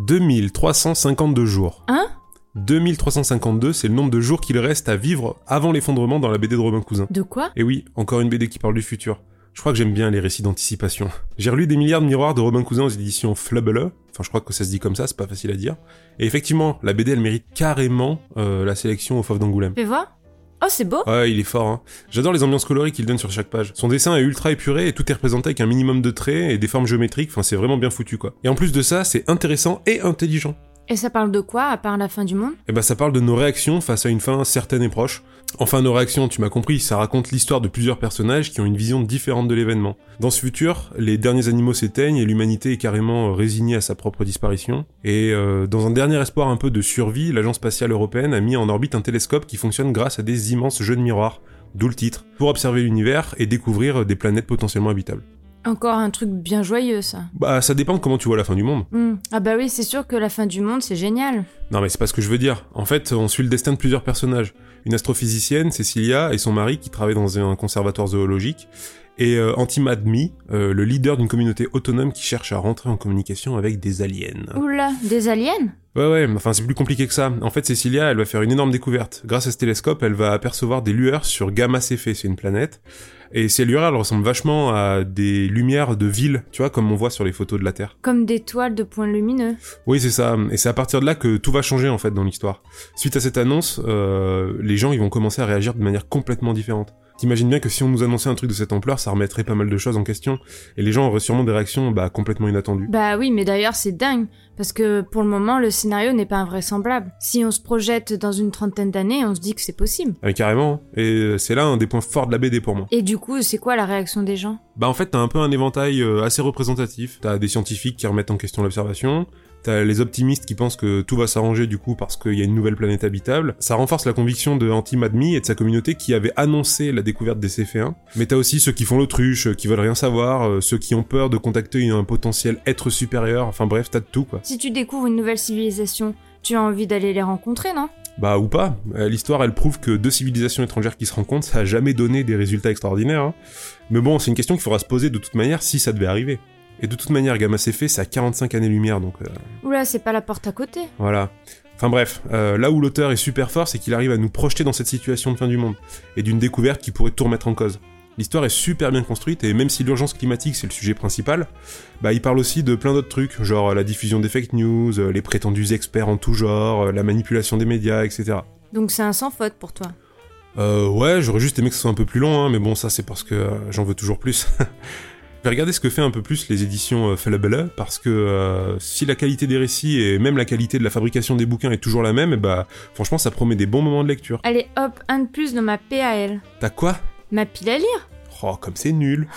2352 jours. Hein? 2352, c'est le nombre de jours qu'il reste à vivre avant l'effondrement dans la BD de Robin Cousin. De quoi? Et oui, encore une BD qui parle du futur. Je crois que j'aime bien les récits d'anticipation. J'ai relu des milliards de miroirs de Robin Cousin aux éditions Flubble. Enfin, je crois que ça se dit comme ça, c'est pas facile à dire. Et effectivement, la BD, elle mérite carrément euh, la sélection au Fauve d'Angoulême. Fais voir Oh, c'est beau Ouais, il est fort, hein. J'adore les ambiances colorées qu'il donne sur chaque page. Son dessin est ultra épuré et tout est représenté avec un minimum de traits et des formes géométriques, enfin c'est vraiment bien foutu quoi. Et en plus de ça, c'est intéressant et intelligent. Et ça parle de quoi, à part la fin du monde? Et bah ça parle de nos réactions face à une fin certaine et proche. Enfin nos réactions, tu m'as compris, ça raconte l'histoire de plusieurs personnages qui ont une vision différente de l'événement. Dans ce futur, les derniers animaux s'éteignent et l'humanité est carrément résignée à sa propre disparition. Et euh, dans un dernier espoir un peu de survie, l'agence spatiale européenne a mis en orbite un télescope qui fonctionne grâce à des immenses jeux de miroirs, d'où le titre, pour observer l'univers et découvrir des planètes potentiellement habitables. Encore un truc bien joyeux, ça. Bah ça dépend de comment tu vois la fin du monde. Hmm. Ah bah oui, c'est sûr que la fin du monde, c'est génial. Non mais c'est pas ce que je veux dire. En fait, on suit le destin de plusieurs personnages. Une astrophysicienne, Cecilia, et son mari qui travaillent dans un conservatoire zoologique, et euh, Antimadmi, euh, le leader d'une communauté autonome qui cherche à rentrer en communication avec des aliens. Oula, des aliens? Ouais ouais, mais enfin c'est plus compliqué que ça. En fait, Cecilia, elle va faire une énorme découverte. Grâce à ce télescope, elle va apercevoir des lueurs sur Gamma Cephei, c'est une planète. Et ces lueurs, elles ressemblent vachement à des lumières de ville, tu vois, comme on voit sur les photos de la Terre. Comme des toiles de points lumineux. Oui, c'est ça. Et c'est à partir de là que tout va changer en fait dans l'histoire. Suite à cette annonce, euh, les gens ils vont commencer à réagir de manière complètement différente. T'imagines bien que si on nous annonçait un truc de cette ampleur, ça remettrait pas mal de choses en question, et les gens auraient sûrement des réactions bah, complètement inattendues. Bah oui, mais d'ailleurs c'est dingue, parce que pour le moment le scénario n'est pas invraisemblable. Si on se projette dans une trentaine d'années, on se dit que c'est possible. Ah, mais carrément. hein. Et euh, c'est là un des points forts de la BD pour moi. Et du coup, c'est quoi la réaction des gens? Bah en fait, t'as un peu un éventail euh, assez représentatif. T'as des scientifiques qui remettent en question l'observation. T'as les optimistes qui pensent que tout va s'arranger du coup parce qu'il y a une nouvelle planète habitable. Ça renforce la conviction de Anti-Madmi et de sa communauté qui avait annoncé la découverte des CF1. Mais t'as aussi ceux qui font l'autruche, qui veulent rien savoir, euh, ceux qui ont peur de contacter un potentiel être supérieur. Enfin bref, t'as de tout quoi. Si tu découvres une nouvelle civilisation, tu as envie d'aller les rencontrer, non? Bah ou pas. Euh, L'histoire elle prouve que deux civilisations étrangères qui se rencontrent, ça a jamais donné des résultats extraordinaires. hein. Mais bon, c'est une question qu'il faudra se poser de toute manière si ça devait arriver. Et de toute manière, Gamma CF, c'est à 45 années-lumière, donc euh, Oula, c'est pas la porte à côté. voilà. Enfin bref, euh, là où l'auteur est super fort, c'est qu'il arrive à nous projeter dans cette situation de fin du monde, et d'une découverte qui pourrait tout remettre en cause. L'histoire est super bien construite, et même si l'urgence climatique c'est le sujet principal, bah il parle aussi de plein d'autres trucs, genre la diffusion des fake news, euh, les prétendus experts en tout genre, euh, la manipulation des médias, etc. Donc c'est un sans faute pour toi. Euh, ouais, j'aurais juste aimé que ce soit un peu plus long, hein, mais bon, ça c'est parce que euh, j'en veux toujours plus. Je vais regarder ce que fait un peu plus les éditions euh, Falabella, parce que euh, si la qualité des récits et même la qualité de la fabrication des bouquins est toujours la même, et bah franchement ça promet des bons moments de lecture. Allez hop, un de plus dans ma PAL. T'as quoi? Ma pile à lire Oh, comme c'est nul